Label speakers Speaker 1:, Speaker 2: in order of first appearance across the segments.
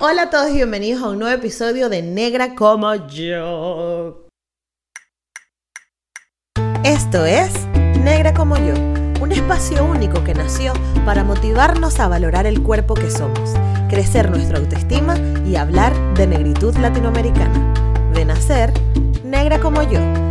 Speaker 1: Hola a todos y bienvenidos a un nuevo episodio de Negra como yo. Esto es Negra como yo, un espacio único que nació para motivarnos a valorar el cuerpo que somos, crecer nuestra autoestima y hablar de negritud latinoamericana. De nacer, negra como yo.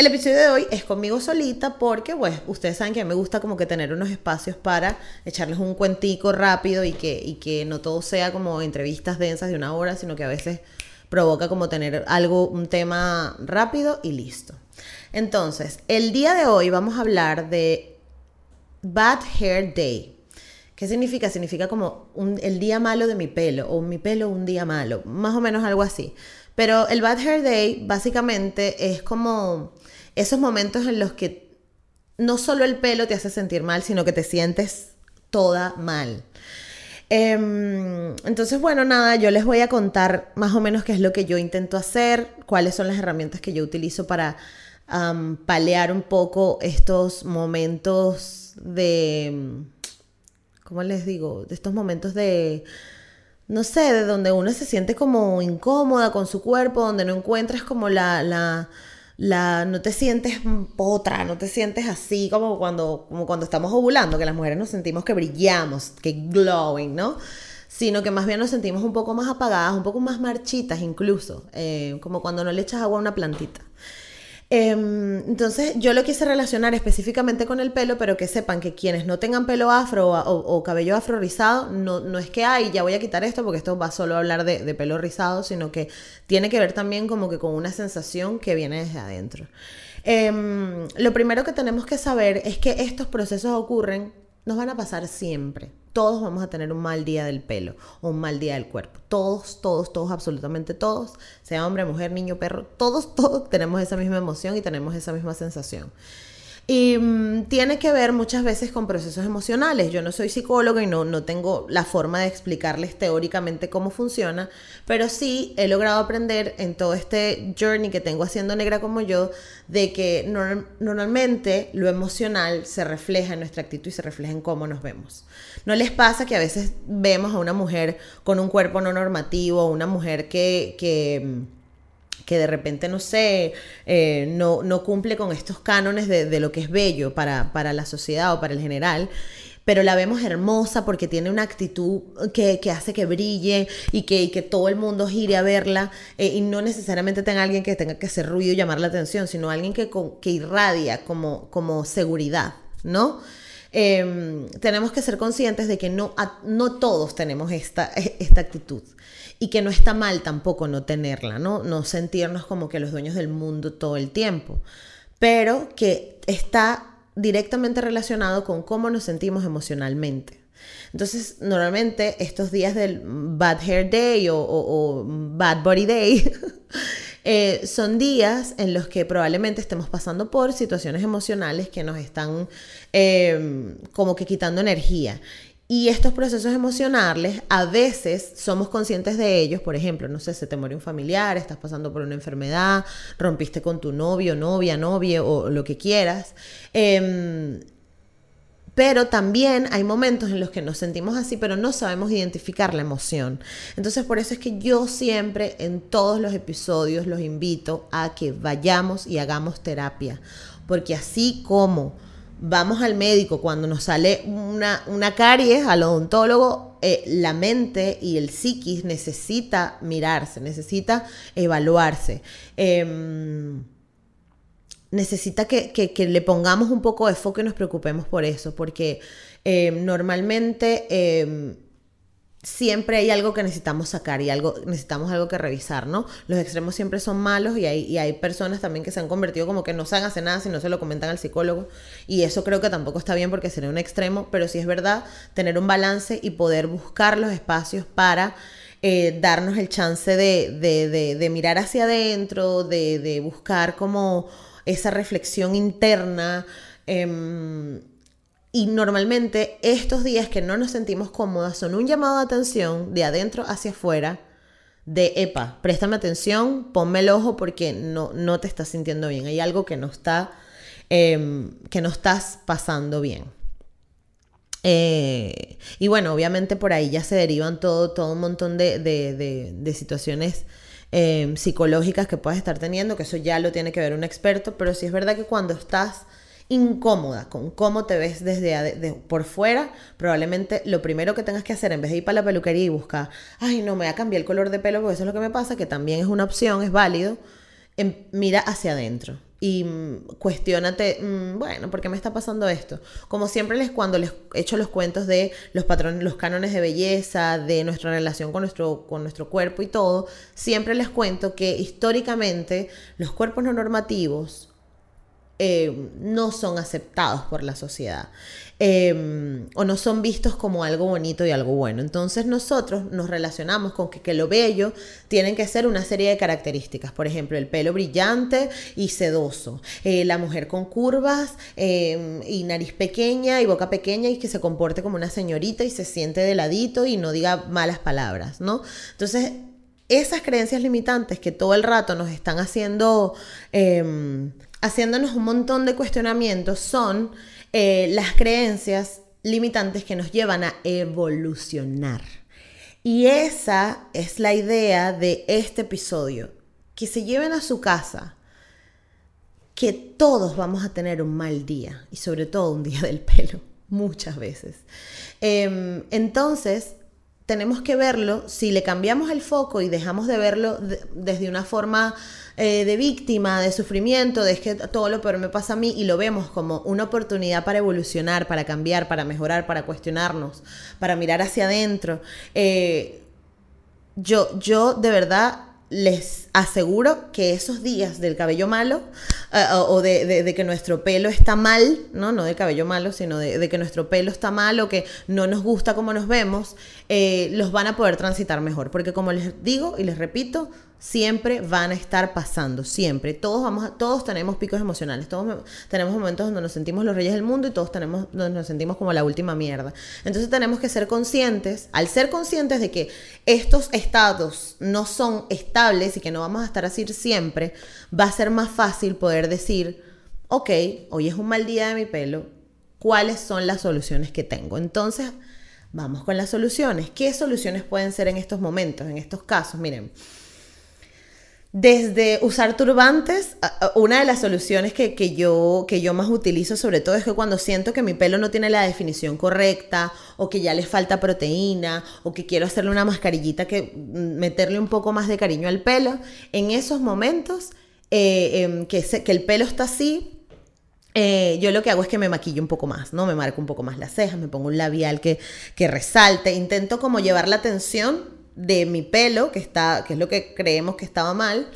Speaker 1: El episodio de hoy es conmigo solita porque, pues, ustedes saben que a mí me gusta como que tener unos espacios para echarles un cuentico rápido y que, y que no todo sea como entrevistas densas de una hora, sino que a veces provoca como tener algo, un tema rápido y listo. Entonces, el día de hoy vamos a hablar de Bad Hair Day. ¿Qué significa? Significa como el día malo de mi pelo o mi pelo un día malo, más o menos algo así. Pero el Bad Hair Day básicamente es como esos momentos en los que no solo el pelo te hace sentir mal, sino que te sientes toda mal. Em, entonces, bueno, nada, yo les voy a contar más o menos qué es lo que yo intento hacer, cuáles son las herramientas que yo utilizo para palear un poco estos momentos de, ¿cómo les digo? De estos momentos de, no sé, de donde uno se siente como incómoda con su cuerpo, donde no encuentras como la, la la, no te sientes potra, no te sientes así como cuando, cuando estamos ovulando, que las mujeres nos sentimos que brillamos, que glowing, ¿no? Sino que más bien nos sentimos un poco más apagadas, un poco más marchitas incluso, eh, como cuando no le echas agua a una plantita. Em, entonces yo lo quise relacionar específicamente con el pelo, pero que sepan que quienes no tengan pelo afro o, cabello afro rizado, no, no es que, ay, ya voy a quitar esto porque esto va solo a hablar de, pelo rizado, sino que tiene que ver también como que con una sensación que viene desde adentro. Em, lo primero que tenemos que saber es que estos procesos ocurren, nos van a pasar siempre todos vamos a tener un mal día del pelo o un mal día del cuerpo. Todos, todos, todos, absolutamente todos, sea hombre, mujer, niño, perro, todos, todos tenemos esa misma emoción y tenemos esa misma sensación. Y mm, tiene que ver muchas veces con procesos emocionales. Yo no soy psicóloga y no, no tengo la forma de explicarles teóricamente cómo funciona, pero sí he logrado aprender en todo este journey que tengo haciendo negra como yo, de que normalmente lo emocional se refleja en nuestra actitud y se refleja en cómo nos vemos. ¿No les pasa que a veces vemos a una mujer con un cuerpo no normativo, una mujer que... que mm, que de repente, no sé, eh, no, no, cumple con estos cánones de, lo que es bello para, para, la sociedad o para el general. Pero la vemos hermosa porque tiene una actitud que, hace que brille y que, que, todo el mundo gire a verla. Eh, y no necesariamente tenga alguien que tenga que hacer ruido y llamar la atención, sino alguien que, que irradia como, como seguridad, ¿no? Em, tenemos que ser conscientes de que no, no todos tenemos esta, esta actitud y que no está mal tampoco no tenerla, ¿no? No sentirnos como que los dueños del mundo todo el tiempo, pero que está directamente relacionado con cómo nos sentimos emocionalmente. Entonces, normalmente estos días del Bad Hair Day o, Bad Body Day eh, son días en los que probablemente estemos pasando por situaciones emocionales que nos están eh, como que quitando energía. Y estos procesos emocionales, a veces somos conscientes de ellos, por ejemplo, no sé, se te muere un familiar, estás pasando por una enfermedad, rompiste con tu novio, novia, novia o lo que quieras. Em, pero también hay momentos en los que nos sentimos así, pero no sabemos identificar la emoción. Entonces por eso es que yo siempre en todos los episodios los invito a que vayamos y hagamos terapia. Porque así como vamos al médico cuando nos sale una, una caries, al odontólogo, eh, la mente y el psiquis necesita mirarse, necesita evaluarse. Em, necesita que, le pongamos un poco de foco y nos preocupemos por eso, porque em, normalmente em, siempre hay algo que necesitamos sacar y algo, necesitamos algo que revisar, ¿no? Los extremos siempre son malos y hay, y hay personas también que se han convertido como que no saben hacer nada si no se lo comentan al psicólogo y eso creo que tampoco está bien porque sería un extremo, pero sí es verdad tener un balance y poder buscar los espacios para eh, darnos el chance de, de, de, mirar hacia adentro, de, buscar como esa reflexión interna. Em, y normalmente estos días que no nos sentimos cómodas son un llamado de atención de adentro hacia afuera, de, epa, préstame atención, ponme el ojo porque no, no te estás sintiendo bien. Hay algo que no está, em, que no estás pasando bien. Eh, y bueno, obviamente por ahí ya se derivan todo, todo un montón de, de, situaciones eh, psicológicas que puedas estar teniendo, que eso ya lo tiene que ver un experto, pero sí es verdad que cuando estás incómoda con cómo te ves desde por fuera, probablemente lo primero que tengas que hacer en vez de ir para la peluquería y buscar, ay, no me voy a cambiar el color de pelo porque eso es lo que me pasa, que también es una opción, es válido, em, mira hacia adentro y mm, cuestionate, mm, bueno, ¿por qué me está pasando esto? Como siempre les cuando les echo los cuentos de los patrones, los cánones de belleza, de nuestra relación con nuestro, con nuestro cuerpo y todo, siempre les cuento que históricamente los cuerpos no normativos eh, no son aceptados por la sociedad em, o no son vistos como algo bonito y algo bueno. Entonces nosotros nos relacionamos con que, lo bello tienen que ser una serie de características, por ejemplo, el pelo brillante y sedoso, eh, la mujer con curvas em, y nariz pequeña y boca pequeña y que se comporte como una señorita y se siente de ladito y no diga malas palabras, ¿no? Entonces esas creencias limitantes que todo el rato nos están haciendo em, haciéndonos un montón de cuestionamientos son eh, las creencias limitantes que nos llevan a evolucionar. Y esa es la idea de este episodio, que se lleven a su casa, que todos vamos a tener un mal día, y sobre todo un día del pelo, muchas veces. Em, entonces, tenemos que verlo, si le cambiamos el foco y dejamos de verlo desde una forma eh, de víctima, de sufrimiento, de que todo lo peor me pasa a mí y lo vemos como una oportunidad para evolucionar, para cambiar, para mejorar, para cuestionarnos, para mirar hacia adentro. Eh, yo, yo de verdad les aseguro que esos días del cabello malo eh, o de, que nuestro pelo está mal, no, no del cabello malo, sino de, que nuestro pelo está mal o que no nos gusta como nos vemos, los van a poder transitar mejor. Porque como les digo y les repito, siempre van a estar pasando, siempre. Todos vamos todos tenemos picos emocionales, todos tenemos momentos donde nos sentimos los reyes del mundo y todos tenemos donde nos sentimos como la última mierda. Entonces tenemos que ser conscientes, al ser conscientes de que estos estados no son estables y que no vamos a estar así siempre, va a ser más fácil poder decir, ok, hoy es un mal día de mi pelo, ¿cuáles son las soluciones que tengo? Entonces, vamos con las soluciones. ¿Qué soluciones pueden ser en estos momentos, en estos casos? Miren, desde usar turbantes, una de las soluciones que, yo, que yo más utilizo sobre todo es que cuando siento que mi pelo no tiene la definición correcta o que ya le falta proteína o que quiero hacerle una mascarillita que mm, meterle un poco más de cariño al pelo, en esos momentos eh, em, que, que el pelo está así, eh, yo lo que hago es que me maquillo un poco más, ¿no? Me marco un poco más las cejas, me pongo un labial que, que resalte, intento como llevar la atención de mi pelo, que, está, que es lo que creemos que estaba mal,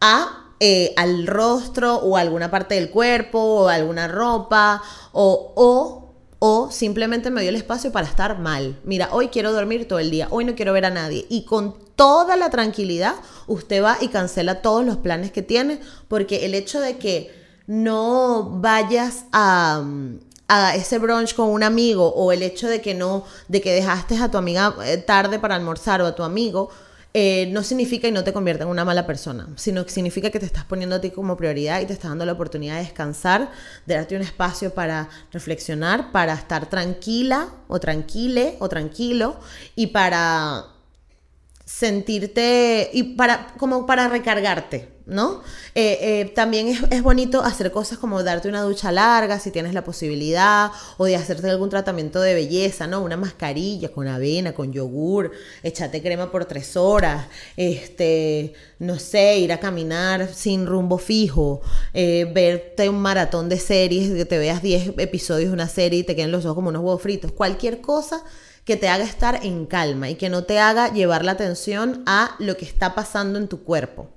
Speaker 1: a, eh, al rostro o alguna parte del cuerpo o alguna ropa o, o, o simplemente me dio el espacio para estar mal. Mira, hoy quiero dormir todo el día, hoy no quiero ver a nadie. Y con toda la tranquilidad, usted va y cancela todos los planes que tiene, porque el hecho de que no vayas a, ese brunch con un amigo o el hecho de que no, de que dejaste a tu amiga eh, tarde para almorzar o a tu amigo, eh, no significa y no te convierte en una mala persona, sino que significa que te estás poniendo a ti como prioridad y te estás dando la oportunidad de descansar, de darte un espacio para reflexionar, para estar tranquila o tranquile o tranquilo y para sentirte y para como para recargarte, ¿no? Eh, eh, también es, bonito hacer cosas como darte una ducha larga si tienes la posibilidad, o de hacerte algún tratamiento de belleza, ¿no? Una mascarilla con avena, con yogur, échate crema por tres horas, este, no sé, ir a caminar sin rumbo fijo, eh, verte un maratón de series, que te veas 10 episodios de una serie y te queden los ojos como unos huevos fritos, cualquier cosa que te haga estar en calma y que no te haga llevar la atención a lo que está pasando en tu cuerpo.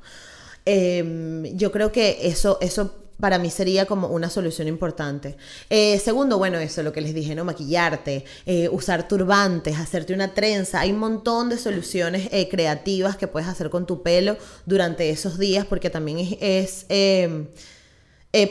Speaker 1: Em, yo creo que eso, eso para mí sería como una solución importante. Eh, segundo, bueno, eso, lo que les dije, ¿no? Maquillarte, eh, usar turbantes, hacerte una trenza. Hay un montón de soluciones eh, creativas que puedes hacer con tu pelo durante esos días porque también es... Em,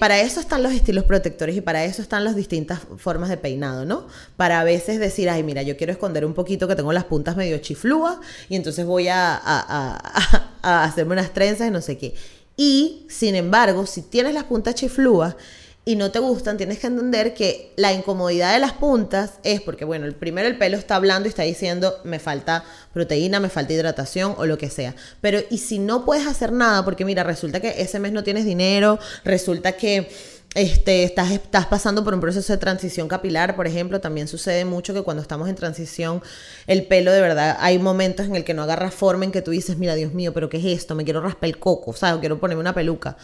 Speaker 1: para eso están los estilos protectores y para eso están las distintas formas de peinado, ¿no? Para a veces decir, ay, mira, yo quiero esconder un poquito que tengo las puntas medio chiflúas y entonces voy a, a hacerme unas trenzas y no sé qué. Y, sin embargo, si tienes las puntas chiflúas y no te gustan, tienes que entender que la incomodidad de las puntas es porque, bueno, el primero el pelo está hablando y está diciendo, me falta proteína, me falta hidratación o lo que sea. Pero, ¿y si no puedes hacer nada? Porque mira, resulta que ese mes no tienes dinero, resulta que este, estás, pasando por un proceso de transición capilar, por ejemplo, también sucede mucho que cuando estamos en transición, el pelo de verdad, hay momentos en el que no agarra forma, en que tú dices, mira, Dios mío, pero ¿qué es esto? Me quiero raspar el coco, o sea, quiero ponerme una peluca.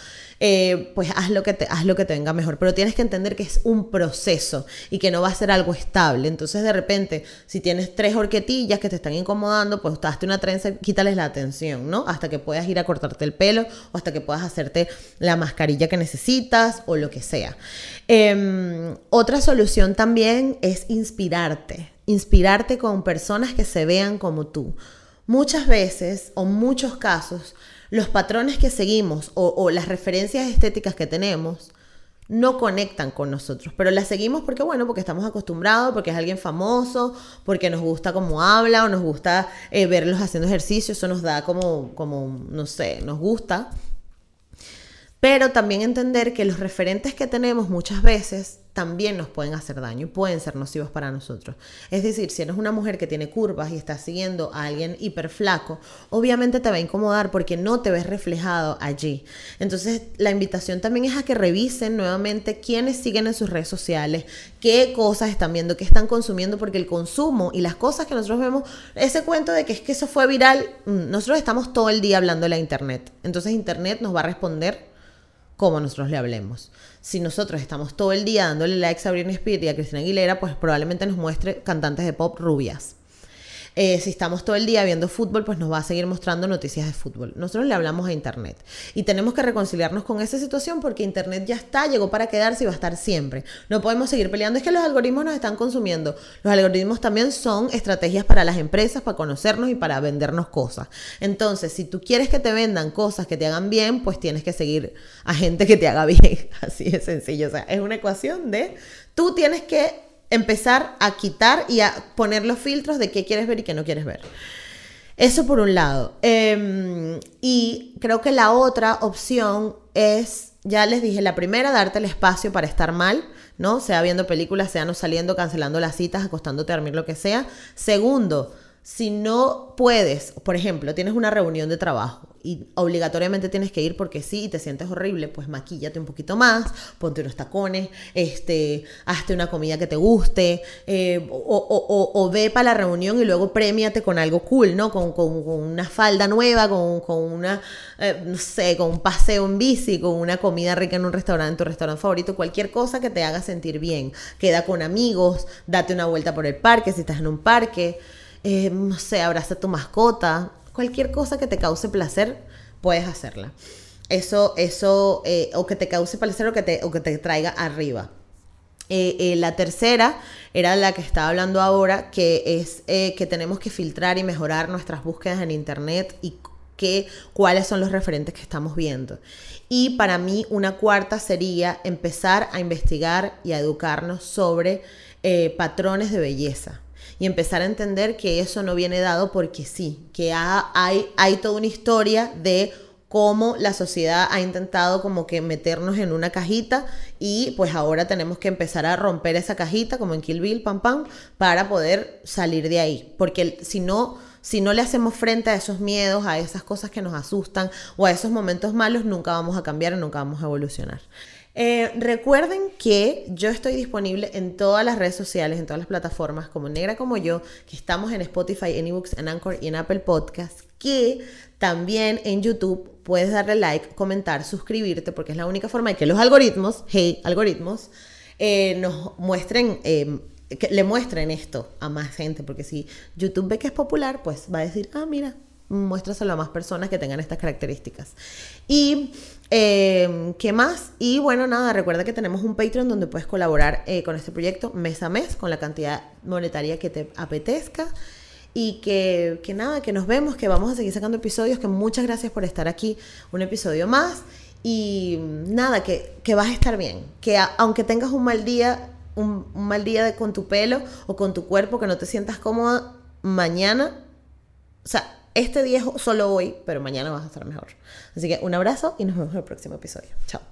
Speaker 1: Eh, pues haz lo, que te, haz lo que te venga mejor, pero tienes que entender que es un proceso y que no va a ser algo estable. Entonces, de repente, si tienes tres horquetillas que te están incomodando, pues hazte una trenza, quítales la atención, ¿no? Hasta que puedas ir a cortarte el pelo o hasta que puedas hacerte la mascarilla que necesitas o lo que sea. Em, otra solución también es inspirarte, inspirarte con personas que se vean como tú. Muchas veces o muchos casos, los patrones que seguimos o, las referencias estéticas que tenemos no conectan con nosotros, pero las seguimos porque, bueno, porque estamos acostumbrados, porque es alguien famoso, porque nos gusta cómo habla o nos gusta eh, verlos haciendo ejercicio, eso nos da como, como, no sé, nos gusta. Pero también entender que los referentes que tenemos muchas veces también nos pueden hacer daño y pueden ser nocivos para nosotros. Es decir, si eres una mujer que tiene curvas y estás siguiendo a alguien hiper flaco, obviamente te va a incomodar porque no te ves reflejado allí. Entonces, la invitación también es a que revisen nuevamente quiénes siguen en sus redes sociales, qué cosas están viendo, qué están consumiendo, porque el consumo y las cosas que nosotros vemos, ese cuento de que es que eso fue viral, mm, nosotros estamos todo el día hablando de la internet. Entonces, internet nos va a responder como nosotros le hablemos. Si nosotros estamos todo el día dándole likes a Britney Spears y a Cristina Aguilera, pues probablemente nos muestre cantantes de pop rubias. Eh, si estamos todo el día viendo fútbol, pues nos va a seguir mostrando noticias de fútbol. Nosotros le hablamos a Internet y tenemos que reconciliarnos con esa situación porque Internet ya está, llegó para quedarse y va a estar siempre. No podemos seguir peleando. Es que los algoritmos nos están consumiendo. Los algoritmos también son estrategias para las empresas, para conocernos y para vendernos cosas. Entonces, si tú quieres que te vendan cosas que te hagan bien, pues tienes que seguir a gente que te haga bien. Así de sencillo. O sea, es una ecuación de tú tienes que empezar a quitar y a poner los filtros de qué quieres ver y qué no quieres ver. Eso por un lado. Em, y creo que la otra opción es, ya les dije, la primera, darte el espacio para estar mal, ¿no? Sea viendo películas, sea no saliendo, cancelando las citas, acostándote a dormir, lo que sea. Segundo, si no puedes, por ejemplo, tienes una reunión de trabajo y obligatoriamente tienes que ir porque sí y te sientes horrible, pues maquíllate un poquito más, ponte unos tacones, este, hazte una comida que te guste, eh, o, ve para la reunión y luego premiate con algo cool, ¿no? Con, una falda nueva, con, una, eh, no sé, con un paseo en bici, con una comida rica en un restaurante, tu restaurante favorito, cualquier cosa que te haga sentir bien. Queda con amigos, date una vuelta por el parque si estás en un parque. Eh, no sé, abraza tu mascota, cualquier cosa que te cause placer, puedes hacerla. Eso, eso, eh, o que te cause placer o que te, o que te traiga arriba. Eh, la tercera era la que estaba hablando ahora, que es que tenemos que filtrar y mejorar nuestras búsquedas en Internet y que, cuáles son los referentes que estamos viendo. Y para mí una cuarta sería empezar a investigar y a educarnos sobre patrones de belleza y empezar a entender que eso no viene dado porque sí, que hay, hay toda una historia de cómo la sociedad ha intentado como que meternos en una cajita y pues ahora tenemos que empezar a romper esa cajita como en Kill Bill, pam pam, para poder salir de ahí, porque si no si no le hacemos frente a esos miedos, a esas cosas que nos asustan o a esos momentos malos, nunca vamos a cambiar nunca vamos a evolucionar. Eh, recuerden que yo estoy disponible en todas las redes sociales, en todas las plataformas, como Negra como yo, que estamos en Spotify, en eBooks, en Anchor y en Apple Podcasts, que también en YouTube puedes darle like, comentar, suscribirte, porque es la única forma de que los algoritmos, hey, algoritmos, eh, nos muestren, eh, le muestren esto a más gente, porque si YouTube ve que es popular, pues va a decir, ah, mira, muéstraselo a más personas que tengan estas características. Y eh, ¿Qué más? Y bueno, nada, recuerda que tenemos un Patreon donde puedes colaborar eh, con este proyecto mes a mes con la cantidad monetaria que te apetezca. Y que, que, nada, que nos vemos, que vamos a seguir sacando episodios, que muchas gracias por estar aquí, un episodio más. Y nada, que, que vas a estar bien, que aunque tengas un mal día, un, mal día con tu pelo o con tu cuerpo, que no te sientas cómoda, mañana, o sea, este día solo hoy, pero mañana vas a estar mejor. Así que un abrazo y nos vemos en el próximo episodio. Chao.